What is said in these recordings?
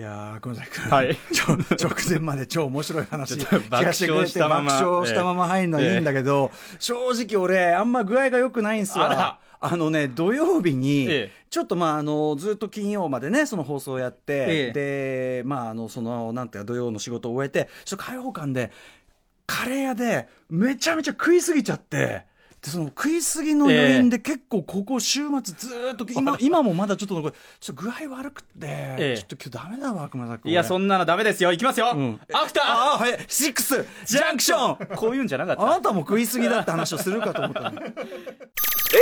いやー、小崎君、はい。ちょ直前まで超面白い話。ちょっと爆笑したまま。爆笑したまま入るのはいいんだけど、正直俺、あんま具合が良くないんですよ。あのね、土曜日に、ええ。ちょっとまあ、あの、ずっと金曜までね、その放送やって、で、まあ、あの、その、なんていうか、土曜の仕事を終えて、ちょっと開放感で、カレー屋で、めちゃめちゃ食いすぎちゃって、でその食いすぎの余韻で結構ここ週末ずーっと今 今もまだちょっとちょっと具合悪くて、えちょっと今日ダメだわ熊崎君。いや、そんなのダメですよ。いきますよ。ん。アフター。ああはい。シックス。ジャンクション。こういうんじゃなかった。あなたも食いすぎだって話をするかと思ったの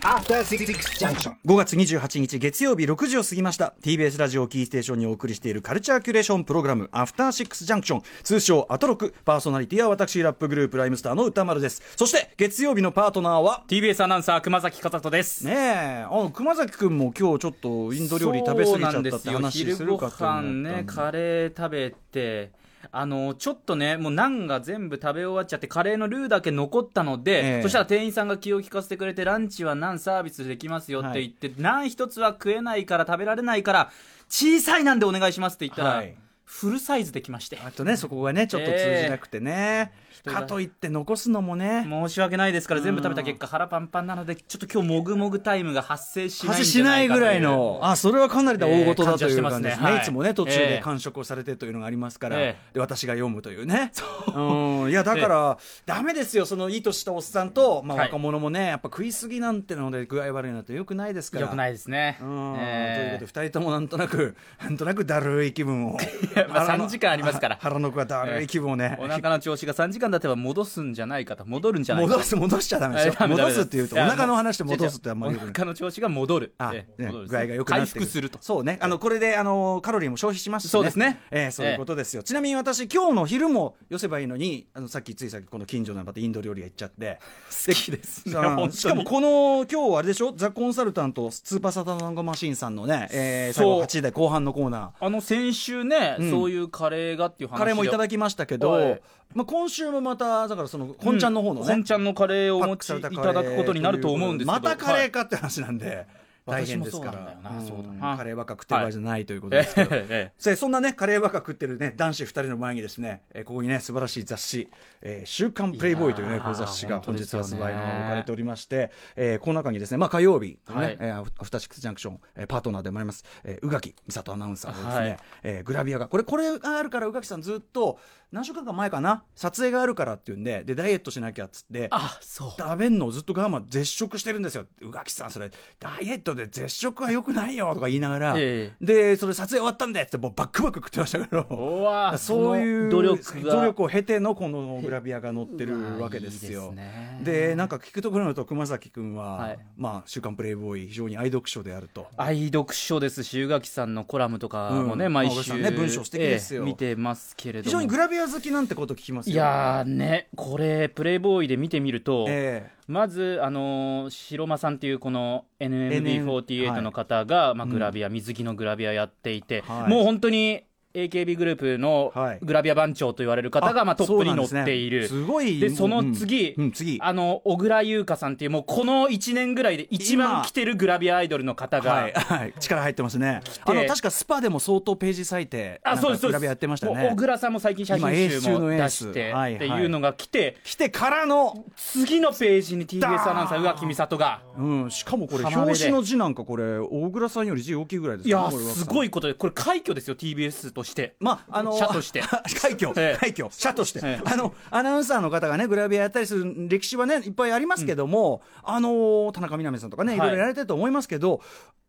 After Six Junction. 5月28日月曜日6時を過ぎました。TBS ラジオキーステーションにお送りしているカルチャーキュレーションプログラム「アフターシックスジャンクション」通称アトロクパーソナリティは私ラップグループライムスターの歌丸です。そして月曜日のパートナーは？TBS アナウンサー熊崎和人です。ねえ。あ熊崎君も今日ちょっとインド料理食べ過ぎちゃったって話するかと思った。昼ご飯ね、カレー食べて、あの、ちょっとね、もうナンが全部食べ終わっちゃって、カレーのルーだけ残ったので、ええ。そしたら店員さんが気を利かせてくれて、ランチはナンサービスできますよって言って、ナン一つは食えないから食べられないから、小さいなんでお願いしますって言ったら、はいフルサイズできまして。あとねそこがねちょっと通じなくてね、人がかといって残すのもね。申し訳ないですから全部食べた結果腹パンパンなのでちょっと今日もぐもぐタイムが発生しないしないぐらいの。あそれはかなりだ大事だというええ感じですね,、感じはしてますね。はい。いつもね途中でええ完食をされてというのがありますから、えで私が読むというね。う。ん。いやだから、ダメですよそのいい年したおっさんと、まあ、はい若者もねやっぱ食いすぎなんてので具合悪いなんてよくないですから。よくないですねうんええということで2人ともなんとなくなんとなくだるい気分を まあ3時間ありますから。腹の子がだるい気分をね、お腹の調子が3時間経てば戻すんじゃないかと戻るんじゃないか戻す戻しちゃダメですよ戻すっていうとお腹の話で戻すってあんまりお腹の調子が戻るあ、ええね戻る具合が良くなって回復するとそうねあのこれであのカロリーも消費しますし、ね、そうですねえーそういうことですよ、ちなみに私今日の昼も寄せばいいのにあのさっきついさっきこの近所のまたインド料理屋行っちゃって好きですねしかもこの今日あれでしょザ・コンサルタントスーパーサタナンゴマシンさんのね、えー、最後8時台後半のコーナーあの先週ね、うん。そういうカレーがっていう話カレーもいただききましたけど、はい。まあ、今週もまただからその本ちゃんの方のね、本ちゃんのカレーをお持ちいただくことになると思うんですけど。またカレーはいかって話なんで、大変ですから。カレーばっか食ってる場合じゃないということですけど、ええでそんなねカレーばっか食ってるね男子2人の前にですね、えーここにね素晴らしい雑誌「えー週刊プレイボーイ」というね雑誌が本日発売の置かれておりまして、えーこの中にですね、まあ、火曜日、ねはい。えーアフアフターシックスジャンクション、えーパートナーでもあります、えー宇垣美里アナウンサーのですね、はい。えーグラビアがこれこれがあるから宇垣さんずっと何週間か前かな撮影があるからっていうんででダイエットしなきゃっつってあそう。食べんのをずっと我慢絶食してるんですよ。宇垣さんそれダイエットで絶食はよくないよとか言いながら、えでそれ撮影終わったんでってもうバックバック食ってましたけどそういう努力が。努力を経てのこのグラビアが載ってるわけですよ。いいですね。でなんか聞くところによると熊崎君は、はい。まあ「週刊プレイボーイ」非常に愛読書であると。愛読書です。し宇垣さんのコラムとかもね、うん。毎週、ね文章素敵ですよ。ええ見てますけれども。非常にグラビア好きなんてこと聞きますよ。いやーねこれプレイボーイで見てみると、えまず、あのー白間さんっていうこの NM NMB48 の方が、まあ、グラビア、水着のグラビアやっていて、はい。もう本当に AKB グループのはい。グラビア番長と言われる方が、まあ、トップに乗っている。ねすごいでその次、うん。うん次。あの小倉優香さんっていうもうこの1年ぐらいで一番来てるグラビアアイドルの方が、はい、はい、力入ってますね。て。あの確かスパでも相当ページ割いて、あそうですグラビアやってましたね。小。倉さんも最近写今真集も出してはいっていうのが来て、来てからの、次のページに TBS アナウンサー宇垣美里が。うん、しかもこれ表紙の字なんかこれ大倉さんより字大きいぐらいですいやすごいことでこれ快挙ですよ TBS として。まああの社として。快挙、ええ。快挙社として、ええ。あのアナウンサーの方がねグラビアやったりする歴史はねいっぱいありますけども、あの田中みな実さんとかねい。ろいろやられてると思いますけど、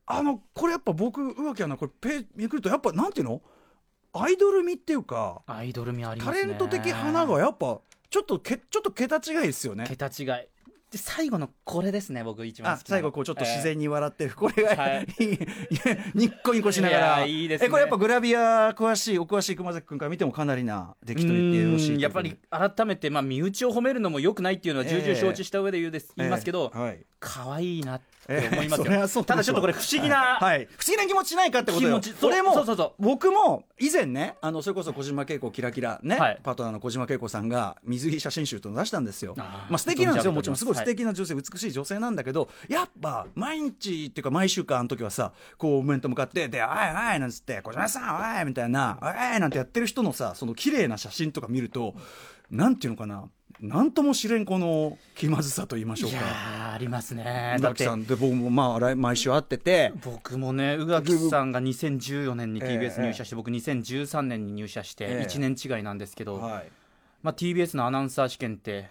あのこれやっぱ僕宇垣アナこれペめくるとやっぱなんていうの？アイドル味っていうかアイドル味ありまタすね。レント的花がやっぱちょっとけちょっと桁違いですよね。桁違いで最後のこれですね僕一番最後こうちょっと自然に笑ってる、これが、はい。いい。ニッコニコしながいらやいいですね。えこれやっぱグラビア詳しいお詳しい熊崎君から見てもかなりな出来と言ってよろしいうんやっぱり改めて、まあ、身内を褒めるのもよくないっていうのは重々承知した上で言うです、言いますけど、ええはい。可愛いなってええ思いますよ、そうですただちょっとこれ不思議な、はい、不思議な気持ちしないかってことよ。そう俺もそうそうそう。僕も以前ねあのそれこそ小島恵子キラキラね、はい。パートナーの小島恵子さんが水着写真集というのを出したんですよ。まあ素敵なんですよ。もちろんすごい素素敵な女性、美しい女性なんだけどやっぱ毎日っていうか毎週間の時はさこう面と向かってで「おいおい」なんつって「小島さんおい」みたいな「おい」なんてやってる人のさその綺麗な写真とか見るとなんていうのかななんとも知れんこの気まずさと言いましょうか。ありますね。宇垣さんで僕もまあ毎週会ってて僕もね宇垣さんが2014年に TBS 入社して、えー、僕2013年に入社して1年違いなんですけど、えーはい、まあ、TBS のアナウンサー試験って、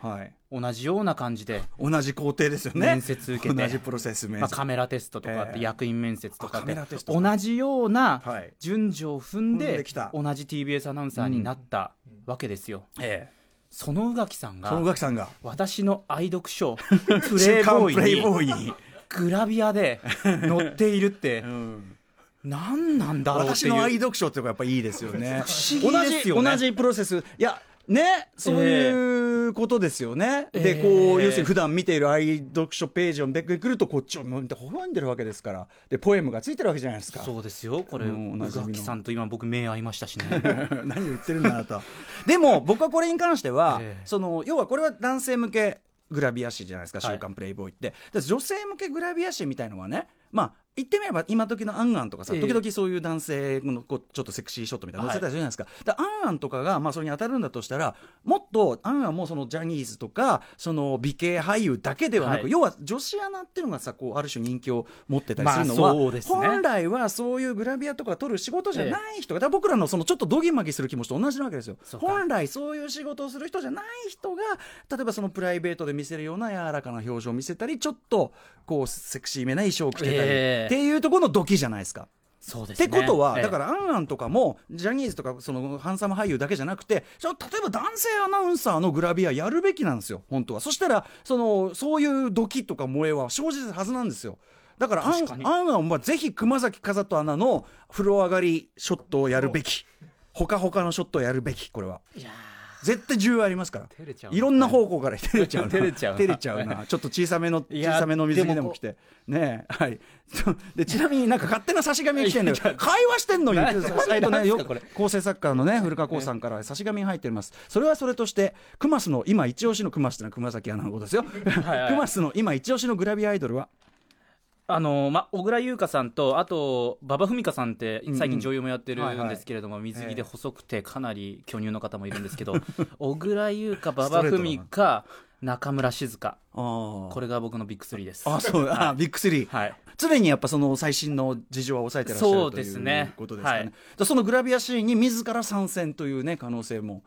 同じような感じで同じ工程ですよね。面接受けて同じプロセスまあ、カメラテストとかって役員面接とかで、同じような順序を踏んで同じ TBS アナウンサーになったわけですよ。ええ。その宇垣さんがその宇垣さんが。私の愛読書 プレイボーイにグラビアで載っているって、うん、何なんだろう私の愛読書ってやっぱいいですよね。不思議ですよね。同じプロセス。いやねそういうことですよね、えー、でこう、要するに普段見ている愛読書ページをめくるとこっちを微笑んでるわけですから。でポエムがついてるわけじゃないですか。そうですよ。これ、うん、宇垣さんと今僕目合いましたしね。何を言ってるんだなと でも僕はこれに関しては、えー、その要はこれは男性向けグラビア誌じゃないですか「週刊プレイボーイ」って、はい、女性向けグラビア誌みたいのはねまあ言ってみれば今時のアンアンとかさ、時々そういう男性のこうちょっとセクシーショットみたいなの載せたりするじゃないですか、はい、アンアンとかがまあそれに当たるんだとしたらもっとアンアンもそのジャニーズとかその美形俳優だけではなく、はい、要は女子アナっていうのがさこうある種人気を持ってたりするのは、まあね、本来はそういうグラビアとか撮る仕事じゃない人が、ええ、僕らのそのちょっとドギマギする気持ちと同じなわけですよ。本来そういう仕事をする人じゃない人が例えばそのプライベートで見せるような柔らかな表情を見せたりちょっとこうセクシーめな衣装を着てたり、えー、っていうところのドキじゃないですか。そうですね、ってことは、だから、アンアンとかも、ジャニーズとか、その、ハンサム俳優だけじゃなくて、例えば男性アナウンサーのグラビアやるべきなんですよ、本当は。そしたら、その、そういうドキとか萌えは生じるはずなんですよ。だから、アンアンアンはぜひ熊崎風人アナの風呂上がりショットをやるべき。ほかほかのショットをやるべき、これは。いや絶対重要ありますから。いろんな方向から。照れちゃう照れちゃう照れちゃうな。ちょっと小さめの小さめの水着でも来て。ねはい。でちなみになんか勝手な差し紙が来てんのよ。会話してんのに。サイトねよ構成作家のね古川光さんから差し紙が入ってます。それはそれとしてクマスの今一押しのクマスってのは熊崎アナのことですよ。クマスの今一押しのグラビアアイドルはあのま、小倉優香さんとあと馬場ふみかさんって最近女優もやってるんですけれども、水着で細くてかなり巨乳の方もいるんですけど小倉優香馬場ふみか中村静香。これが僕のビッグスリーです。あそう、はい、あビッグスリー、はい、常にやっぱその最新の事情は抑えてらっしゃるそうですね。ことですかね、はい、そのグラビアシーンに自ら参戦というね可能性も。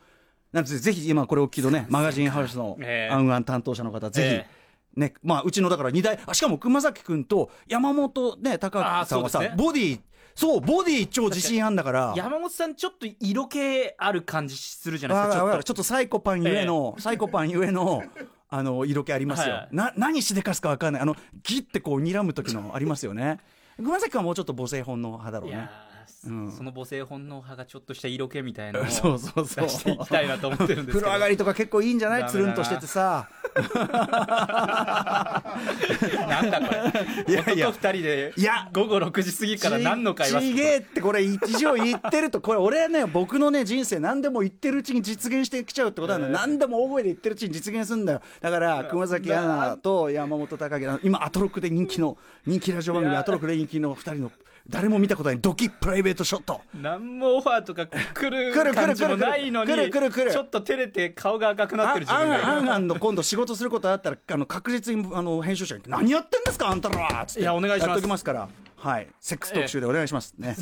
なんぜぜひ今これを聞きとねマガジンハウスのアンアン担当者の方、ぜひ、えーね、まあ、うちのだから2代、あしかも熊崎君と山本ね、高橋さんはさ、ね、ボディ、そう、ボディ超自信あんだから。山本さん、ちょっと色気ある感じするじゃないですか。ちょっとちょっとサイコパンゆえの、えー、サイコパンゆえの、あの、色気ありますよ。はい、な、何しでかすかわかんない。あの、ギってこう睨む時のありますよね。熊崎君はもうちょっと母性本能派だろうね。うん、その母性本能派がちょっとした色気みたいなのを そうそうそう。出していきたいなと思ってるんですけど。風呂上がりとか結構いいんじゃない？つるんとしててさ。なんだこれ？いやいや。二人でいや。午後6時過ぎから何の会話ちげえってこれ一応言ってるとこれ俺ね僕のね人生何でも言ってるうちに実現してきちゃうってことなんだよ、何でも大声で言ってるうちに実現するんだよ。だから熊崎アナと山本隆明今アトロックで人気の人気ラジオ番組アトロックで人気の2人の誰も見たことないドキプライベートショット。何もオファーとか来る感じもないのにちょっと照れて顔が赤くなってる自分がアンアンの今度仕事することあったらあの確実にあの編集者に「何やってんですかあんたら」っつって。いやお願いします。やっときますから。はい、セックス特集でお願いします。ね。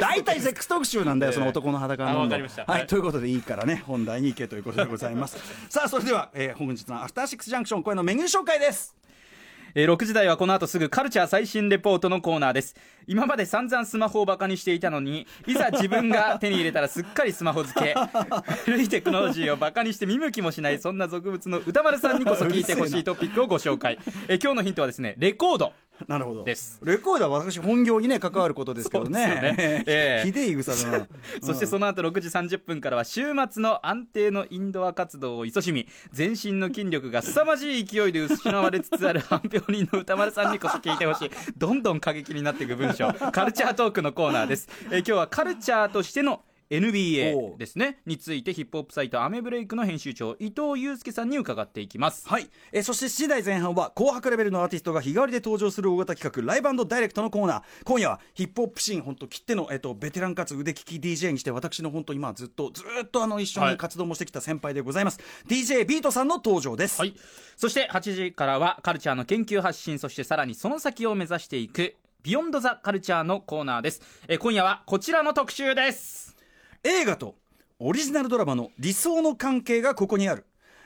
大体セックス特集なんだよ、その男の裸の。はい、ということでいいからね、本題に行けということでございます。さあ、それでは、えー、本日のアフターシックスジャンクション、これのメニュー紹介です。えー、6時台はこの後すぐカルチャー最新レポートのコーナーです。今まで散々スマホをバカにしていたのに、いざ自分が手に入れたらすっかりスマホ付け。古いテクノロジーをバカにして見向きもしない、そんな俗物の歌丸さんにこそ聞いてほしいトピックをご紹介。えー、今日のヒントはですね、レコード。なるほど。です。レコードは私本業にね関わることですけどね。ね、えー、ひでい草だな。そしてその後6時30分からは週末の安定のインドア活動を勤しみ全身の筋力が凄まじい勢いで失われつつある反病人の歌丸さんにこそ聞いてほしい。どんどん過激になっていく文章カルチャートークのコーナーです、えー、今日はカルチャーとしての NBA ですね。についてヒップホップサイトアメブレイクの編集長伊藤祐介さんに伺っていきます。はい、えーそして7時台前半は紅白レベルのアーティストが日替わりで登場する大型企画ライブダイレクトのコーナー。今夜はヒップホップシーン本当切っての、えー、とベテランかつ腕利き DJ にして私の本当今ずっとずっとあの一緒に活動もしてきた先輩でございます、DJ ビートさんの登場です、はい。そして8時からはカルチャーの研究発信そしてさらにその先を目指していくビヨンドザカルチャーのコーナーです。えー今夜はこちらの特集です映画とオリジナルドラマの理想の関係がここにある。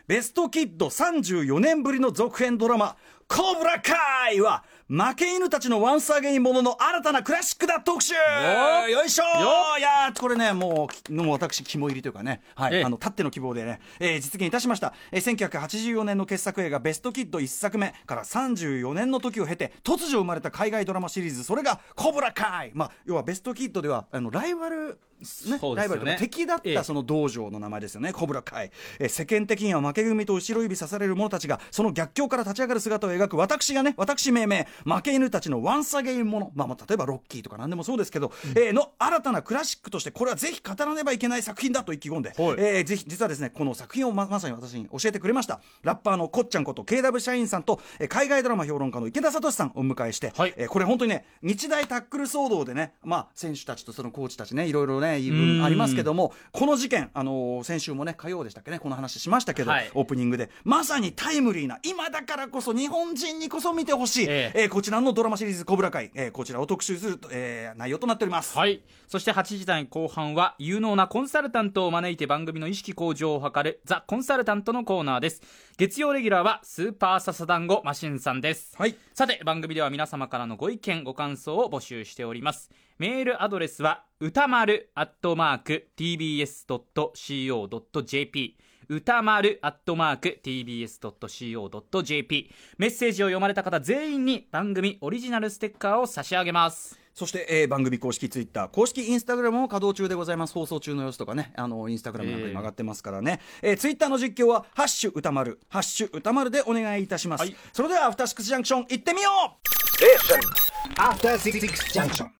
ベストキッド34年ぶりの続編ドラマ「コブラカイ」は負け犬たちのワンスアゲインものの新たなクラシックだ特集。よよいしょ。よいやーこれねもうもう私肝入りというかね、はい。ええ。あのたっての希望でね、えー実現いたしました、えー1984年の傑作映画「ベストキッド」1作目から34年の時を経て突如生まれた海外ドラマシリーズ。それが「コブラカイ」まあ要はベストキッドではあのライバルねライバルとか敵だっええ。たその道場の名前ですよね、コブラ会、えー世間的には負け組と後ろ指刺される者たちがその逆境から立ち上がる姿を描く私がね私命名。負け犬たちのワンサゲインもの、まあ、まあ例えばロッキーとか何でもそうですけど、えーの新たなクラシックとしてこれはぜひ語らねばいけない作品だと意気込んで、はい。えーぜひ実はですねこの作品をままさに私に教えてくれました。ラッパーのこっちゃんこと KW 社員さんと、えー海外ドラマ評論家の池田聡さんをお迎えして、はいえーこれ本当にね日大タックル騒動でね、まあ、選手たちとそのコーチたちねいろいろね言い分ありますけどもこの事件、あのー先週もね火曜でしたっけねこの話しましたけど、はい。オープニングで。まさにタイムリーな今だからこそ日本人にこそ見てほしい、ええ。えーこちらのドラマシリーズ「コブラ会」えーこちらを特集する、えー内容となっております。はい。そして8時台後半は有能なコンサルタントを招いて番組の意識向上を図るザ・コンサルタントのコーナーです。月曜レギュラーはスーパーササダンゴマシンさんです。はい。さて番組では皆様からのご意見ご感想を募集しておりますメールアドレスは歌丸アットマーク tbs.co.jp 歌丸アットマーク tbs.co.jp メッセージを読まれた方全員に番組オリジナルステッカーを差し上げますそして、えー番組公式ツイッター、公式インスタグラムも稼働中でございます。放送中の様子とかね、あの、インスタグラムなんかにも上がってますからね。えーツイッターの実況は、ハッシュ歌丸、ハッシュ歌丸でお願いいたします。はいそれでは、アフターシックスジャンクション、行ってみよう After Six Junction.